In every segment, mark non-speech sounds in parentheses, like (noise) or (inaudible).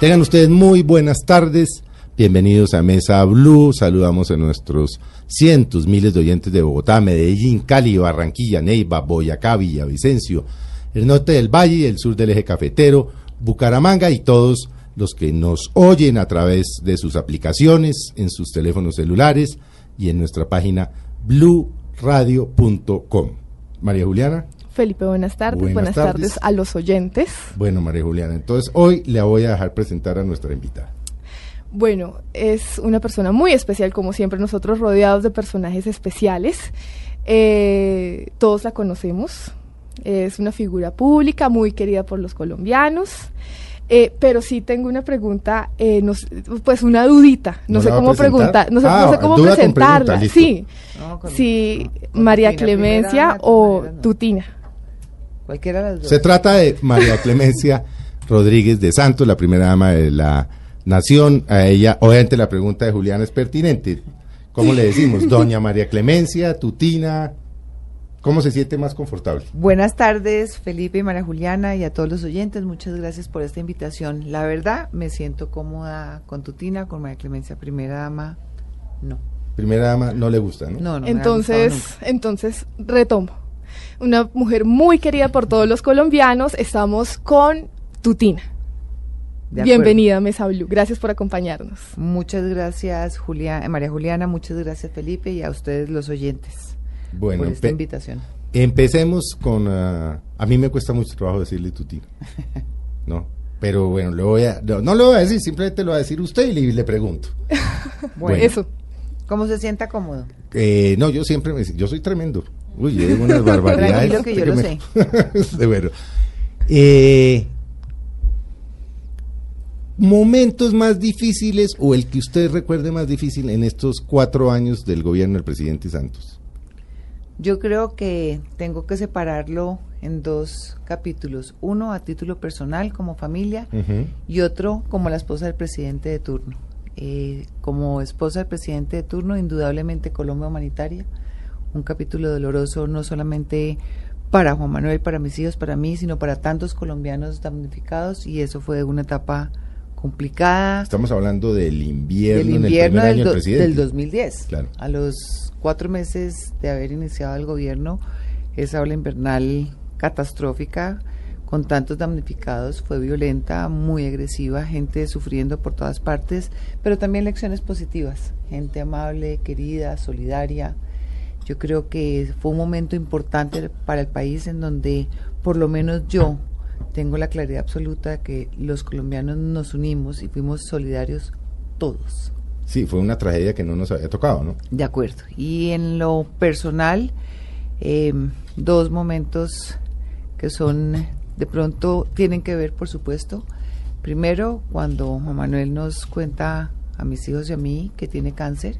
Tengan ustedes muy buenas tardes. Bienvenidos a Mesa Blue. Saludamos a nuestros cientos, miles de oyentes de Bogotá, Medellín, Cali, Barranquilla, Neiva, Boyacá, Villavicencio, el norte del Valle el sur del eje cafetero, Bucaramanga y todos los que nos oyen a través de sus aplicaciones, en sus teléfonos celulares y en nuestra página bluradio.com. María Juliana. Felipe, buenas tardes. Buenas, tardes. a los oyentes. Bueno, María Juliana, entonces hoy le voy a dejar presentar a nuestra invitada. Bueno, es una persona muy especial, como siempre, nosotros rodeados de personajes especiales. Eh, todos la conocemos. Es una figura pública muy querida por los colombianos. Eh, pero sí tengo una pregunta, eh, pues una dudita, no, sé cómo preguntar, no sé, ah, cómo presentarla. sí, sí, María Clemencia o Tutina. Cualquiera de las dos. Se trata de María Clemencia Rodríguez de Santos, la primera dama de la nación. A ella, obviamente la pregunta de Julián es pertinente. ¿Cómo le decimos? (laughs) Doña María Clemencia, Tutina, ¿Cómo se siente más confortable? Buenas tardes, Felipe y María Juliana, y a todos los oyentes. Muchas gracias por esta invitación. La verdad, me siento cómoda con Tutina, con María Clemencia, primera dama, no. Primera dama no le gusta, ¿no? No, no. Entonces, entonces retomo. Una mujer muy querida por todos los colombianos. Estamos con Tutina. Bienvenida, Mesa Blue. Gracias por acompañarnos. Muchas gracias, Julia, María Juliana. Muchas gracias, Felipe, y a ustedes, los oyentes bueno, por esta invitación. Empecemos con... Ah, a mí me cuesta mucho trabajo decirle tutina, (laughs) ¿no? Pero bueno, le voy a, no, lo voy a decir, simplemente lo va a decir usted y le, pregunto. (laughs) bueno, eso. ¿Cómo se sienta cómodo? Eh, no, yo siempre me yo soy tremendo. Uy, yo digo unas (laughs) barbaridades. Tranquilo que yo lo sé. (laughs) de bueno. Eh, momentos más difíciles o el que usted recuerde más difícil en estos cuatro años del gobierno del presidente Santos. Yo creo que tengo que separarlo en dos capítulos. Uno a título personal como familia y otro como la esposa del presidente de turno. Eh, como esposa del presidente de turno, indudablemente Colombia Humanitaria, un capítulo doloroso no solamente para Juan Manuel, para mis hijos, para mí, sino para tantos colombianos damnificados y eso fue una etapa complicada. Estamos hablando del invierno, del, invierno del, del 2010. Claro. A los cuatro meses de haber iniciado el gobierno, esa ola invernal catastrófica con tantos damnificados fue violenta, muy agresiva, gente sufriendo por todas partes, pero también lecciones positivas, gente amable, querida, solidaria. Yo creo que fue un momento importante para el país en donde por lo menos yo tengo la claridad absoluta de que los colombianos nos unimos y fuimos solidarios todos. Sí, fue una tragedia que no nos había tocado, ¿no? De acuerdo. Y en lo personal, em, dos momentos que son, de pronto, tienen que ver, por supuesto. Primero, cuando Juan Manuel nos cuenta a mis hijos y a mí que tiene cáncer.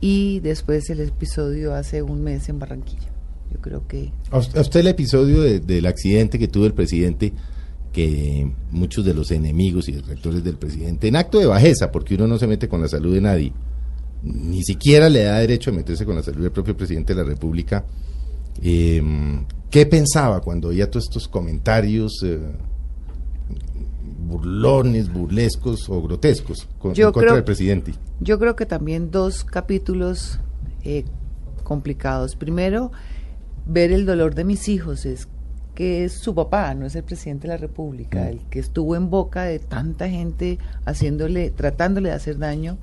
Y después el episodio hace un mes en Barranquilla. Yo creo que... A usted el episodio del accidente que tuvo el presidente que muchos de los enemigos y detractores del presidente, en acto de bajeza, porque uno no se mete con la salud de nadie, ni siquiera le da derecho a meterse con la salud del propio presidente de la República, em, ¿qué pensaba cuando oía todos estos comentarios eh, burlones, burlescos o grotescos con, contra del presidente? Yo creo que también dos capítulos eh, complicados. Primero, ver el dolor de mis hijos es que es su papá, no es el presidente de la República, mm. el que estuvo en boca de tanta gente haciéndole, tratándole de hacer daño.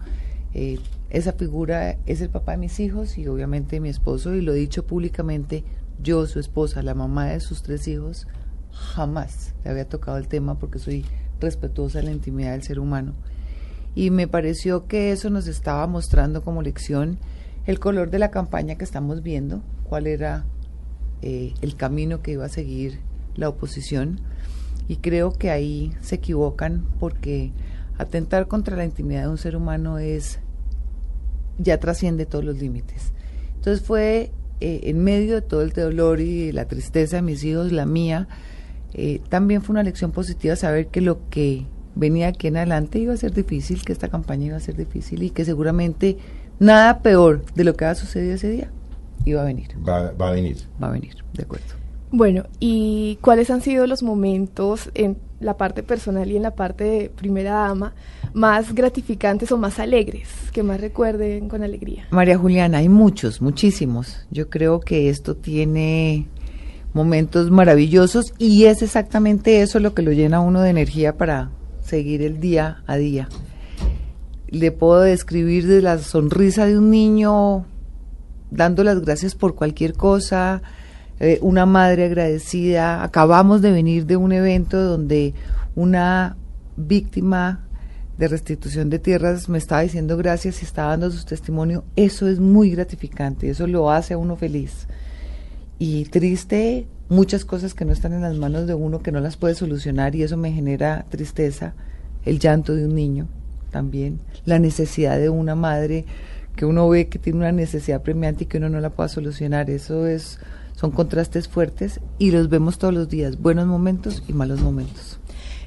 Eh, esa figura es el papá de mis hijos y obviamente mi esposo, y lo he dicho públicamente, yo, su esposa, la mamá de sus tres hijos, jamás le había tocado el tema porque soy respetuosa de la intimidad del ser humano. Y me pareció que eso nos estaba mostrando como lección el color de la campaña que estamos viendo, cuál era eh, el camino que iba a seguir la oposición y creo que ahí se equivocan porque atentar contra la intimidad de un ser humano es ya trasciende todos los límites. Entonces fue eh, en medio de todo el dolor y la tristeza de mis hijos, la mía, eh, también fue una lección positiva saber que lo que venía aquí en adelante iba a ser difícil, que esta campaña iba a ser difícil y que seguramente nada peor de lo que ha sucedido ese día iba a venir. Va, va, a venir. Va a venir, de acuerdo. Bueno, ¿y cuáles han sido los momentos en la parte personal y en la parte de primera dama más gratificantes o más alegres, que más recuerden con alegría? María Juliana, hay muchos, muchísimos. Yo creo que esto tiene momentos maravillosos y es exactamente eso lo que lo llena a uno de energía para seguir el día a día. Le puedo describir de la sonrisa de un niño dando las gracias por cualquier cosa, eh, una madre agradecida. Acabamos de venir de un evento donde una víctima de restitución de tierras me estaba diciendo gracias y estaba dando su testimonio. Eso es muy gratificante, eso lo hace a uno feliz. Y triste, muchas cosas que no están en las manos de uno, que no las puede solucionar y eso me genera tristeza. El llanto de un niño también, la necesidad de una madre que uno ve que tiene una necesidad premiante y que uno no la pueda solucionar. Eso es son contrastes fuertes y los vemos todos los días, buenos momentos y malos momentos.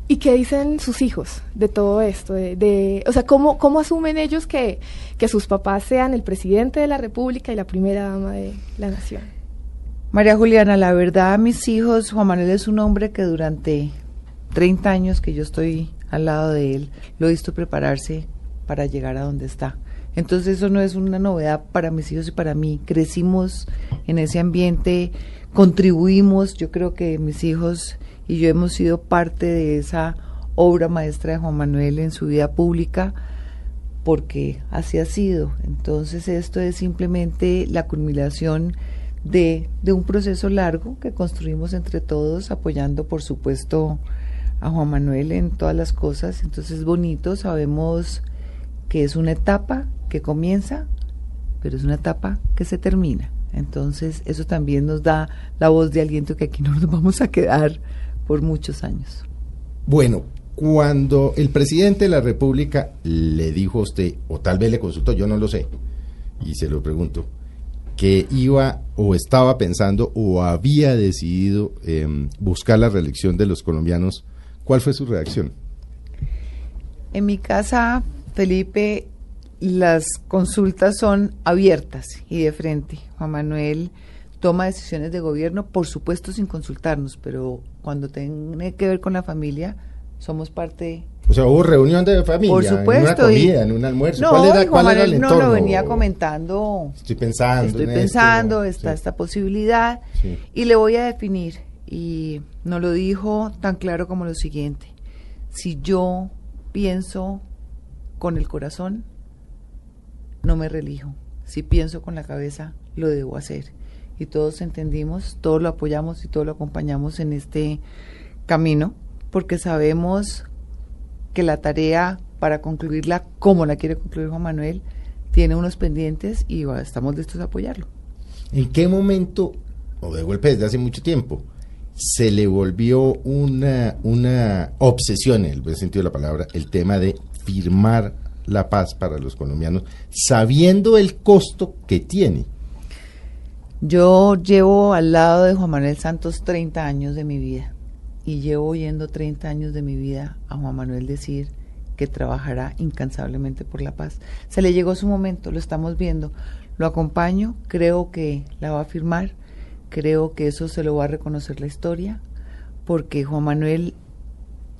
¿Y qué dicen sus hijos de todo esto? De, o sea, ¿cómo, ¿cómo asumen ellos que, que sus papás sean el presidente de la República y la primera dama de la nación? María Juliana, la verdad, mis hijos, Juan Manuel es un hombre que durante 30 años que yo estoy al lado de él, lo he visto prepararse para llegar a donde está. Entonces eso no es una novedad para mis hijos y para mí. Crecimos en ese ambiente, contribuimos, yo creo que mis hijos y yo hemos sido parte de esa obra maestra de Juan Manuel en su vida pública porque así ha sido. Entonces esto es simplemente la culminación de, de un proceso largo que construimos entre todos, apoyando por supuesto a Juan Manuel en todas las cosas. Entonces es bonito, sabemos que es una etapa que comienza, pero es una etapa que se termina. Entonces, eso también nos da la voz de aliento que aquí no (laughs) nos vamos a quedar por muchos años. Bueno, cuando el presidente de la República le dijo a usted, o tal vez le consultó, yo no lo sé, y se lo pregunto, que iba o estaba pensando o había decidido em, buscar la reelección de los colombianos, ¿cuál fue su reacción? En mi casa, Felipe, las consultas son abiertas y de frente. Juan Manuel toma decisiones de gobierno, por supuesto sin consultarnos, pero cuando tiene que ver con la familia, somos parte. O sea, hubo reunión de familia, por supuesto, en una comida, en un almuerzo. No, ¿Cuál era, cuál era el entorno? No, lo venía comentando. Estoy pensando. Estoy pensando, está esta posibilidad y le voy a definir. Y no lo dijo tan claro como lo siguiente. Si yo pienso con el corazón, no me relijo. Si pienso con la cabeza, lo debo hacer. Y todos entendimos, todos lo apoyamos y todos lo acompañamos en este camino, porque sabemos que la tarea para concluirla como la quiere concluir Juan Manuel tiene unos pendientes y estamos listos a apoyarlo. ¿En qué momento, o de golpe desde hace mucho tiempo, se le volvió una, una obsesión, en el buen sentido de la palabra, el tema de firmar la paz para los colombianos, sabiendo el costo que tiene. Yo llevo al lado de Juan Manuel Santos 30 años de mi vida y llevo oyendo 30 años de mi vida a Juan Manuel decir que trabajará incansablemente por la paz. Se le llegó su momento, lo estamos viendo, lo acompaño, creo que la va a firmar, creo que eso se lo va a reconocer la historia, porque Juan Manuel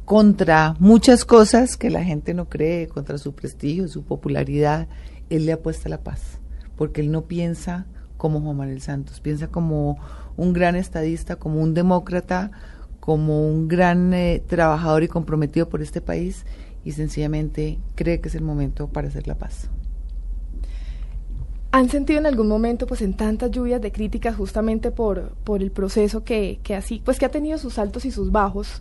contra muchas cosas que la gente no cree, contra su prestigio, su popularidad, él le apuesta la paz, porque él no piensa como Juan Manuel Santos, piensa como un gran estadista, como un demócrata, como un gran eh, trabajador y comprometido por este país y sencillamente cree que es el momento para hacer la paz. ¿Han sentido en algún momento, pues en tantas lluvias de críticas, justamente por, por el proceso que, que así, pues que ha tenido sus altos y sus bajos,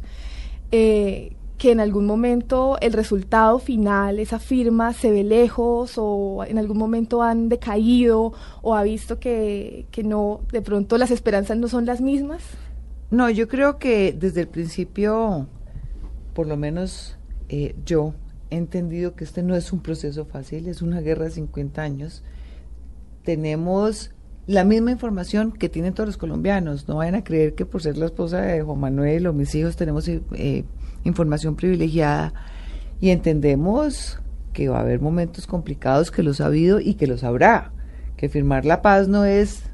eh, que en algún momento el resultado final, esa firma, se ve lejos o en algún momento han decaído o ha visto que, que no, de pronto las esperanzas no son las mismas? No, yo creo que desde el principio, por lo menos eh, yo, he entendido que este no es un proceso fácil, es una guerra de 50 años. Tenemos la misma información que tienen todos los colombianos. No vayan a creer que por ser la esposa de Juan Manuel o mis hijos tenemos eh, información privilegiada y entendemos que va a haber momentos complicados que los ha habido y que los habrá. Que firmar la paz no es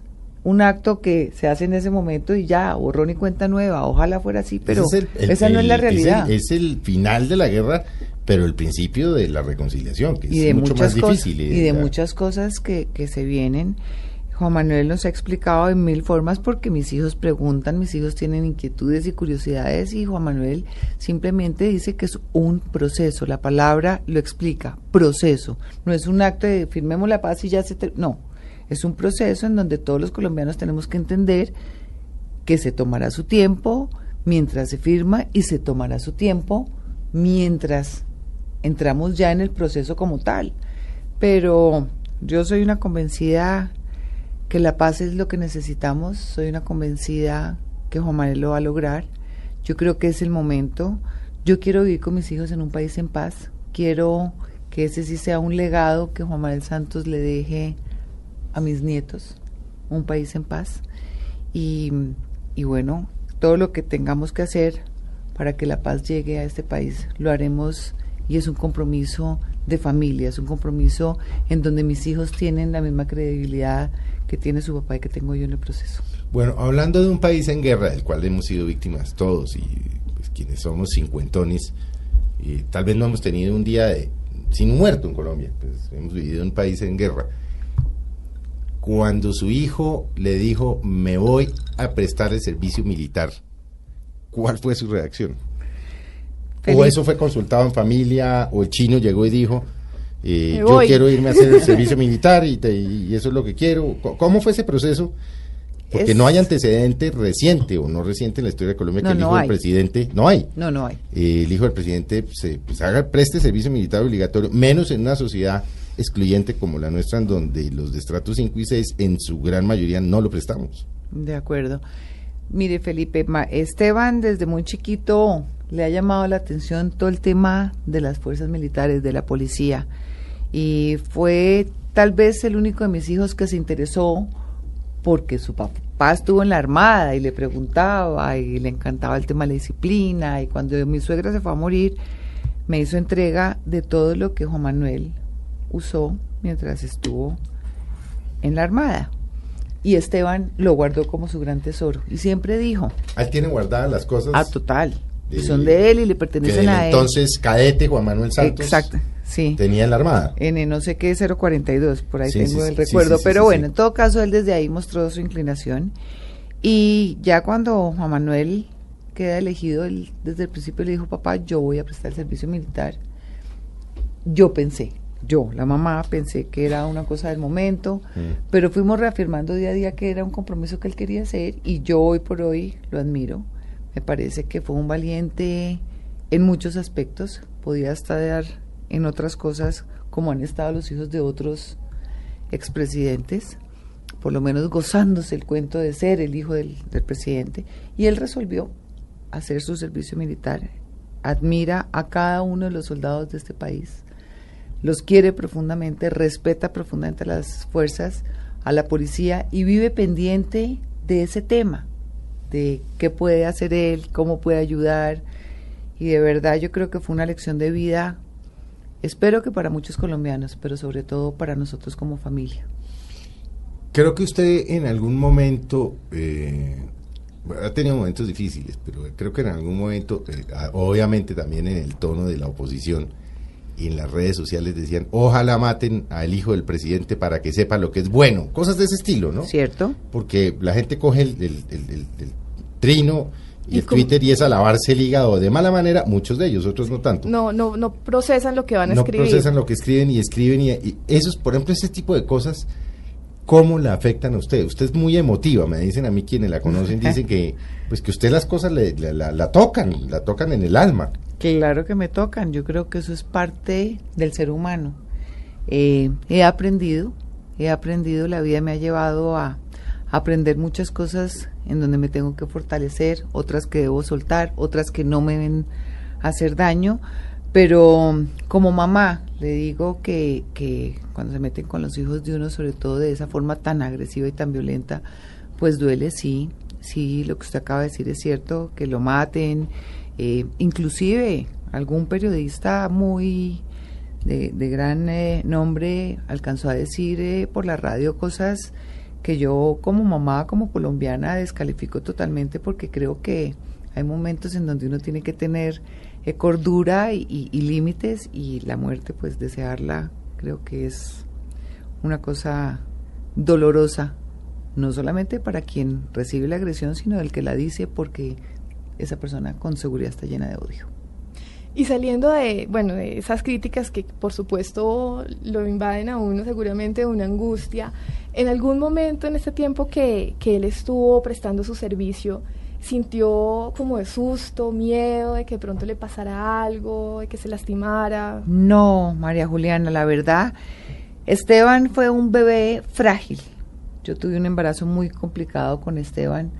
un acto que se hace en ese momento y ya, borrón y cuenta nueva, ojalá fuera así, pero esa no es la realidad. Es el, final de la guerra, pero el principio de la reconciliación, que es mucho más difícil. y de muchas cosas que, que se vienen. Juan Manuel nos ha explicado en mil formas porque mis hijos preguntan, mis hijos tienen inquietudes y curiosidades y Juan Manuel simplemente dice que es un proceso. La palabra lo explica, proceso. No es un acto de firmemos la paz y ya se... No, es un proceso en donde todos los colombianos tenemos que entender que se tomará su tiempo mientras se firma y se tomará su tiempo mientras entramos ya en el proceso como tal. Pero yo soy una convencida que la paz es lo que necesitamos, soy una convencida que Juan Manuel lo va a lograr. Yo creo que es el momento. Yo quiero vivir con mis hijos en un país en paz. Quiero que ese sí sea un legado que Juan Manuel Santos le deje a mis nietos, un país en paz. Y, y bueno, todo lo que tengamos que hacer para que la paz llegue a este país, lo haremos y es un compromiso de familia, es un compromiso en donde mis hijos tienen la misma credibilidad que tiene su papá y que tengo yo en el proceso. Bueno, hablando de un país en guerra, del cual hemos sido víctimas todos y pues, quienes somos cincuentones, y tal vez no hemos tenido un día de, sin muerto en Colombia, pues hemos vivido un país en guerra cuando su hijo le dijo, me voy a prestar el servicio militar, ¿cuál fue su reacción? ¿O eso fue consultado en familia? ¿O el chino llegó y dijo, eh, yo quiero irme a hacer el (laughs) servicio militar y, eso es lo que quiero? ¿Cómo fue ese proceso? Porque no hay antecedente reciente o no reciente en la historia de Colombia que el hijo del presidente, no hay. No, no hay. Eh, el hijo del presidente se pues, haga, preste servicio militar obligatorio, menos en una sociedad excluyente como la nuestra, en donde los de estrato 5 y 6 en su gran mayoría no lo prestamos. De acuerdo. Mire, Felipe, Esteban desde muy chiquito le ha llamado la atención todo el tema de las fuerzas militares, de la policía. Y fue tal vez el único de mis hijos que se interesó porque su papá estuvo en la armada y le preguntaba y le encantaba el tema de la disciplina. Y cuando mi suegra se fue a morir, me hizo entrega de todo lo que Juan Manuel usó mientras estuvo en la Armada. Y Esteban lo guardó como su gran tesoro. Y siempre dijo... Él tiene guardadas las cosas. Ah, total. son de él y le pertenecen a él. Entonces, cadete Juan Manuel Santos. Exacto. Sí. Tenía en la Armada. En no sé qué 042, por ahí tengo el recuerdo. Pero bueno, en todo caso, él desde ahí mostró su inclinación. Y ya cuando Juan Manuel queda elegido, él desde el principio le dijo, papá, yo voy a prestar el servicio militar. Yo pensé, yo, la mamá, pensé que era una cosa del momento, mm. pero fuimos reafirmando día a día que era un compromiso que él quería hacer y yo hoy por hoy lo admiro. Me parece que fue un valiente en muchos aspectos, podía estar en otras cosas como han estado los hijos de otros expresidentes, por lo menos gozándose el cuento de ser el hijo del, del presidente, y él resolvió hacer su servicio militar. Admira a cada uno de los soldados de este país los quiere profundamente, respeta profundamente a las fuerzas, a la policía y vive pendiente de ese tema, de qué puede hacer él, cómo puede ayudar. Y de verdad yo creo que fue una lección de vida, espero que para muchos colombianos, pero sobre todo para nosotros como familia. Creo que usted en algún momento, eh, ha tenido momentos difíciles, pero creo que en algún momento, eh, obviamente también en el tono de la oposición, y en las redes sociales decían, ojalá maten al hijo del presidente para que sepa lo que es bueno. Cosas de ese estilo, ¿no? Cierto. Porque la gente coge el, trino y, el Twitter y es a lavarse el hígado de mala manera, muchos de ellos, otros no tanto. No, no, no procesan lo que van a escribir. No procesan lo que escriben y escriben y, y esos, por ejemplo, ese tipo de cosas, ¿cómo la afectan a usted? Usted es muy emotiva, me dicen a mí quienes la conocen, (laughs) dicen que pues que usted las cosas le, la tocan, la tocan en el alma. Claro que me tocan, yo creo que eso es parte del ser humano. Eh, he aprendido, he aprendido, la vida me ha llevado a, aprender muchas cosas en donde me tengo que fortalecer, otras que debo soltar, otras que no me ven hacer daño, pero como mamá le digo que, que cuando se meten con los hijos de uno, sobre todo de esa forma tan agresiva y tan violenta, pues duele, sí, sí, lo que usted acaba de decir es cierto, que lo maten, eh, inclusive algún periodista muy de, gran eh, nombre alcanzó a decir eh, por la radio cosas que yo como mamá, como colombiana, descalifico totalmente porque creo que hay momentos en donde uno tiene que tener eh, cordura y, límites y la muerte, pues desearla, creo que es una cosa dolorosa, no solamente para quien recibe la agresión, sino el que la dice porque esa persona con seguridad está llena de odio. Y saliendo de, bueno, de esas críticas que por supuesto lo invaden a uno seguramente una angustia, en algún momento en este tiempo que, que él estuvo prestando su servicio, sintió como de susto, miedo de que pronto le pasara algo, de que se lastimara. No, María Juliana, la verdad, Esteban fue un bebé frágil. Yo tuve un embarazo muy complicado con Esteban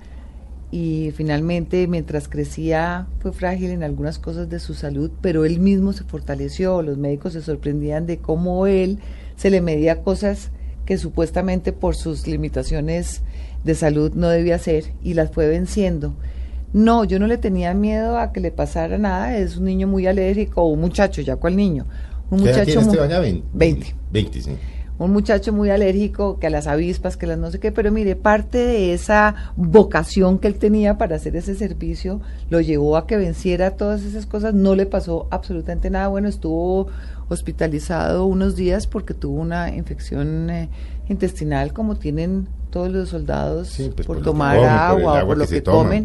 y finalmente mientras crecía fue frágil en algunas cosas de su salud, pero él mismo se fortaleció, los médicos se sorprendían de cómo él se le medía cosas que supuestamente por sus limitaciones de salud no debía hacer y las fue venciendo. No, yo no le tenía miedo a que le pasara nada, es un niño muy alérgico, o un muchacho, ya cuál niño. Un muchacho muy, 20. 20. 20, sí un muchacho muy alérgico, que a las avispas, que las no sé qué, pero mire, parte de esa vocación que él tenía para hacer ese servicio lo llevó a que venciera todas esas cosas, no le pasó absolutamente nada, bueno, estuvo hospitalizado unos días porque tuvo una infección eh, intestinal como tienen todos los soldados pues por, tomar agua o por lo que, comen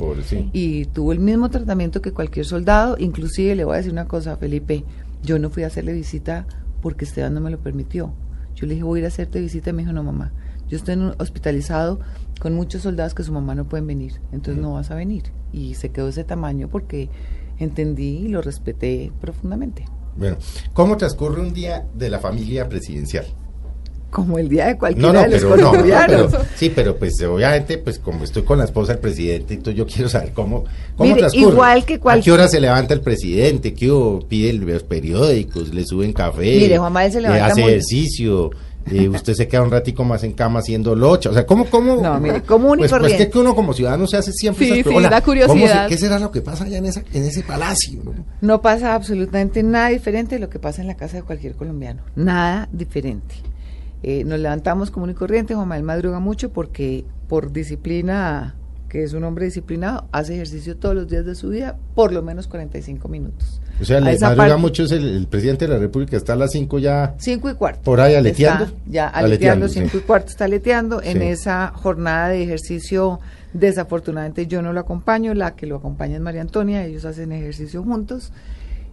y tuvo el mismo tratamiento que cualquier soldado, inclusive le voy a decir una cosa, Felipe, yo no fui a hacerle visita porque Esteban no me lo permitió yo le dije, voy a ir a hacerte visita. Me dijo, no, mamá, yo estoy hospitalizado con muchos soldados que su mamá no pueden venir, entonces no vas a venir. Y se quedó ese tamaño porque entendí y lo respeté profundamente. Bueno, ¿cómo transcurre un día de la familia presidencial? Como el día de cualquiera de los colombianos. sí, pero pues obviamente, pues como estoy con la esposa del presidente, entonces yo quiero saber cómo, cómo transcurre. Igual que ¿A qué hora se levanta el presidente? ¿Qué pide los periódicos? ¿Le suben café? Mire, Juan Manuel se levanta hace ejercicio. y usted se queda un ratico más en cama haciendo locha. O sea, ¿cómo, cómo? No, mire, común pues, pues que uno como ciudadano se hace siempre sí, sí, la curiosidad. ¿Qué será lo que pasa allá en, esa, en ese palacio? ¿no? no pasa absolutamente nada diferente de lo que pasa en la casa de cualquier colombiano. Nada diferente. Eh, nos levantamos común y corriente, Juan Manuel madruga mucho porque por disciplina, que es un hombre disciplinado, hace ejercicio todos los días de su vida, por lo menos 45 minutos. O sea, le madruga mucho es el, presidente de la República, está a las 5 ya. 5 y cuarto. Por ahí aleteando. ya aleteando, 5 y cuarto está aleteando. En esa jornada de ejercicio, desafortunadamente yo no lo acompaño, la que lo acompaña es María Antonia, ellos hacen ejercicio juntos.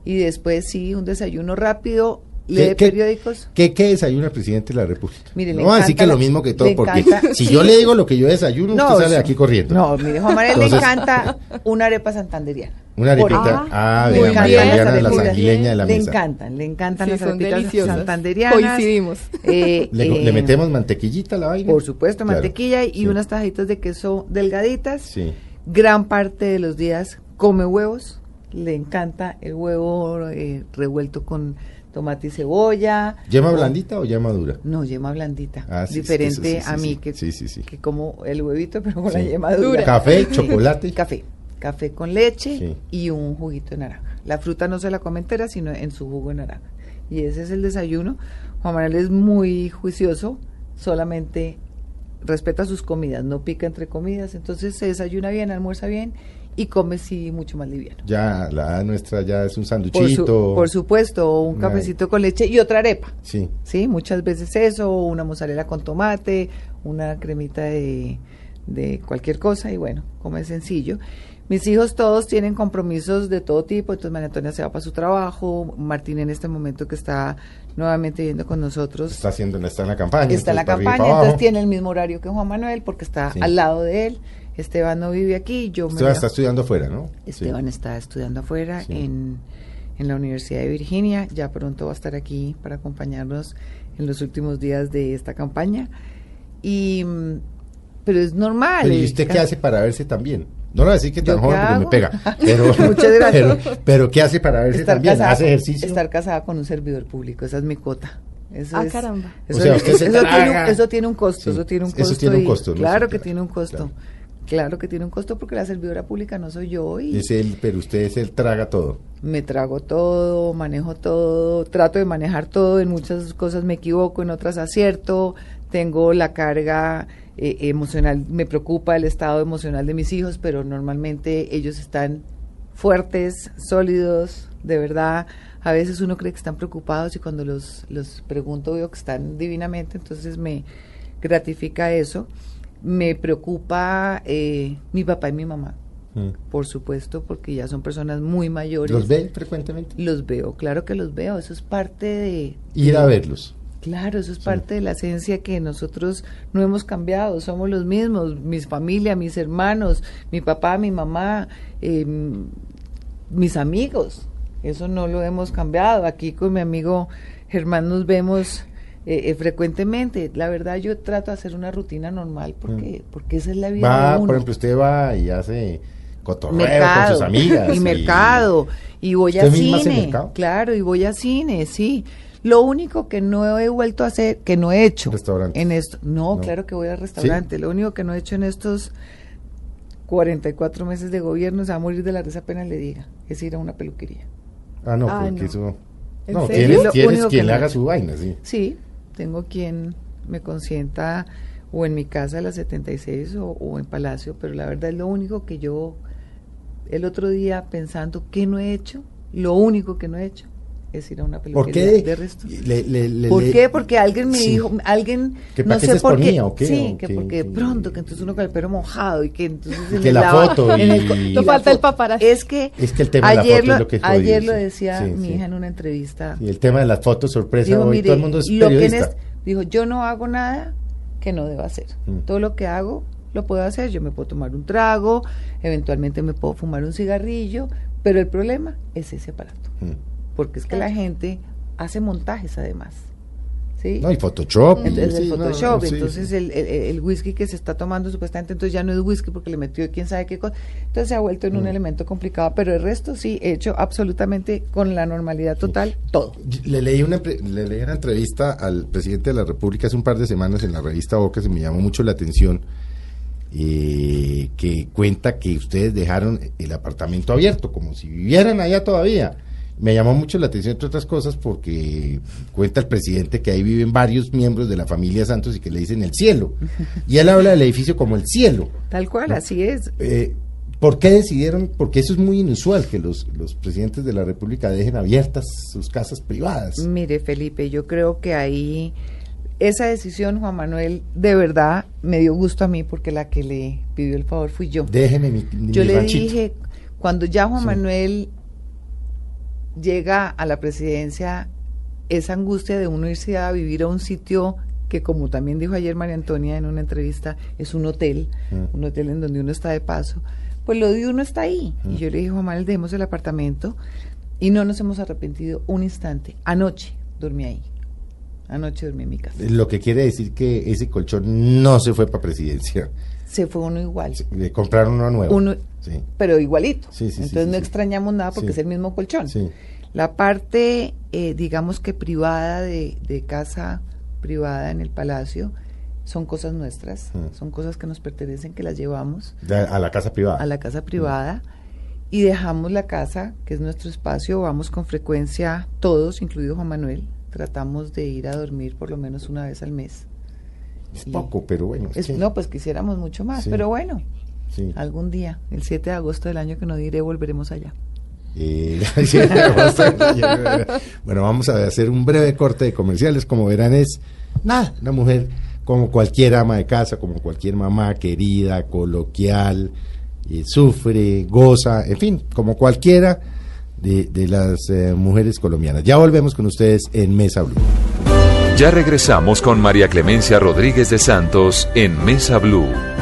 Y después sí, un desayuno rápido, lee periódicos. ¿qué, ¿Qué desayuna el presidente de la República? no, así que lo mismo que todo, porque (laughs) si yo le digo lo que yo desayuno, usted sale aquí corriendo. No, mire, Juan Manuel le encanta (laughs) una arepa santanderiana. Una arepita, ah, de la de la sanguileña de la mesa. Le encantan, le encantan las arepitas santanderianas. Coincidimos. Eh, (laughs) le, eh, metemos mantequillita a la vaina. Por supuesto, mantequilla y unas tajitas de queso delgaditas. Sí. Gran parte de los días come huevos. Le encanta el huevo eh, revuelto con tomate y cebolla. ¿Yema blandita o yema dura? No, yema blandita. Ah, Diferente a mí, que, que como el huevito, (laughs) pero con la yema dura. Café, chocolate. (laughs) Café. Café con leche y un juguito de naranja. La fruta no se la come entera, sino en su jugo de naranja. Y ese es el desayuno. Juan Manuel es muy juicioso, solamente respeta sus comidas, no pica entre comidas, entonces se desayuna bien, almuerza bien y come sí mucho más liviano. Ya, la nuestra ya es un sanduchito. Por, supuesto, un cafecito con leche y otra arepa. Sí. Sí, muchas veces eso, una mozzarella con tomate, una cremita de, de cualquier cosa y bueno, come sencillo. Mis hijos todos tienen compromisos de todo tipo, entonces María Antonia se va para su trabajo, Martín en este momento que está nuevamente viviendo con nosotros. Está haciendo, está en la campaña. Está en la campaña, entonces tiene el mismo horario que Juan Manuel porque está al lado de él. Esteban no vive aquí, yo Esteban está estudiando afuera, ¿no? Esteban está estudiando afuera en, en la Universidad de Virginia, ya pronto va a estar aquí para acompañarnos en los últimos días de esta campaña. Y pero es normal. ¿Y usted qué hace para verse también? No lo voy a decir que tan joven porque me pega. (laughs) Pero, Muchas (laughs) gracias. Pero, ¿qué hace para verse también? ¿Hace ejercicio? Estar casada con un servidor público, esa es mi cuota. Eso ah, caramba. Eso, o sea, usted se tiene, un, eso tiene un costo, eso tiene un costo. Eso tiene un costo. claro que tiene un costo. Claro que tiene un costo porque la servidora pública no soy yo. Y es él, pero usted es el traga todo. Me trago todo, manejo todo, trato de manejar todo, en muchas cosas me equivoco, en otras acierto, tengo la carga eh, emocional, me preocupa el estado emocional de mis hijos, pero normalmente ellos están fuertes, sólidos, de verdad. A veces uno cree que están preocupados y cuando los, los pregunto veo que están divinamente, entonces me gratifica eso. Me preocupa eh, mi papá y mi mamá, mm. por supuesto, porque ya son personas muy mayores. ¿Los ve frecuentemente? Los veo, claro que los veo, eso es parte de... Ir a verlos. Claro, eso es parte de la esencia que nosotros no hemos cambiado, somos los mismos, mi familia, mis hermanos, mi papá, mi mamá, eh, mis amigos, eso no lo hemos cambiado. Aquí con mi amigo Germán nos vemos eh, eh, frecuentemente. La verdad yo trato de hacer una rutina normal porque, mm. porque esa es la vida. Va, por ejemplo, usted va y hace cotorreo con sus amigas. Y, mercado, y voy a cine. Claro, y voy a cine, sí. Lo único que no he vuelto a hacer, que no he hecho en esto, no, claro que voy al restaurante. Lo único que no he hecho en estos 44 meses de gobierno se va a morir de la risa apenas le diga, es ir a una peluquería. Ah, no, porque eso... No, tienes, tienes quien le haga su vaina, sí. Sí, tengo quien me consienta o en mi casa a las 76 o, o en Palacio, pero la verdad es lo único que yo, el otro día pensando, ¿qué no he hecho? Lo único que no he hecho es ir a una peluquería de resto. ¿Por qué? Porque alguien me dijo, alguien no sé por qué. sí, que porque de pronto que entonces uno con el pelo mojado y que entonces que la foto (laughs) y, no falta el paparazzi. Es que es que el tema ayer de la foto lo, es lo que ayer lo decía mi hija en una entrevista. Y el tema de las fotos sorpresa hoy todo el mundo es periodista. dijo, yo no hago nada que no deba hacer. Mm. Todo lo que hago lo puedo hacer, yo me puedo tomar un trago, eventualmente me puedo fumar un cigarrillo, pero el problema es ese aparato. Mm porque es que la gente hace montajes además. ¿sí? No, y Photoshop. Entonces, el Photoshop, entonces el, el, whisky que se está tomando supuestamente, entonces ya no es whisky porque le metió quién sabe qué cosa. Entonces se ha vuelto en un mm. elemento complicado, pero el resto sí, he hecho absolutamente con la normalidad total todo. Le leí, una, le leí una entrevista al presidente de la República hace un par de semanas en la revista Boca, se me llamó mucho la atención. Eh, que cuenta que ustedes dejaron el apartamento abierto, como si vivieran allá todavía me llamó mucho la atención, entre otras cosas, porque cuenta el presidente que ahí viven varios miembros de la familia Santos y que le dicen el cielo. Y él habla del edificio como el cielo. Tal cual, así es. Eh, ¿Por qué decidieron? Porque eso es muy inusual, que los, los presidentes de la República dejen abiertas sus casas privadas. Mire, Felipe, yo creo que ahí esa decisión, Juan Manuel, de verdad me dio gusto a mí porque la que le pidió el favor fui yo. Déjeme mi, Yo le dije, cuando ya Juan Manuel llega a la presidencia esa angustia de uno irse a vivir a un sitio que como también dijo ayer María Antonia en una entrevista, es un hotel, mm. un hotel en donde uno está de paso, pues lo de uno está ahí. Y mm. yo le dije, Juan Manuel, dejemos el apartamento y no nos hemos arrepentido un instante. Anoche dormí ahí. Anoche dormí en mi casa. Lo que quiere decir que ese colchón no se fue para presidencia. Se fue uno igual. Le compraron uno nuevo. Uno, pero igualito. Entonces no extrañamos nada porque es el mismo colchón. La parte, eh, digamos que privada de, casa privada en el palacio, son cosas nuestras, son cosas que nos pertenecen, que las llevamos. a la casa privada. A la casa privada. Y dejamos la casa, que es nuestro espacio, vamos con frecuencia todos, incluido Juan Manuel, tratamos de ir a dormir por lo menos una vez al mes. Es poco, pero bueno. No, pues quisiéramos mucho más, pero bueno, algún día, el 7 de agosto del año que no diré, volveremos allá. (laughs) bueno, vamos a hacer un breve corte de comerciales. Como verán, es nada, una mujer como cualquier ama de casa, como cualquier mamá querida, coloquial, eh, sufre, goza, en fin, como cualquiera de, las eh, mujeres colombianas. Ya volvemos con ustedes en Mesa Blue. Ya regresamos con María Clemencia Rodríguez de Santos en Mesa Blue.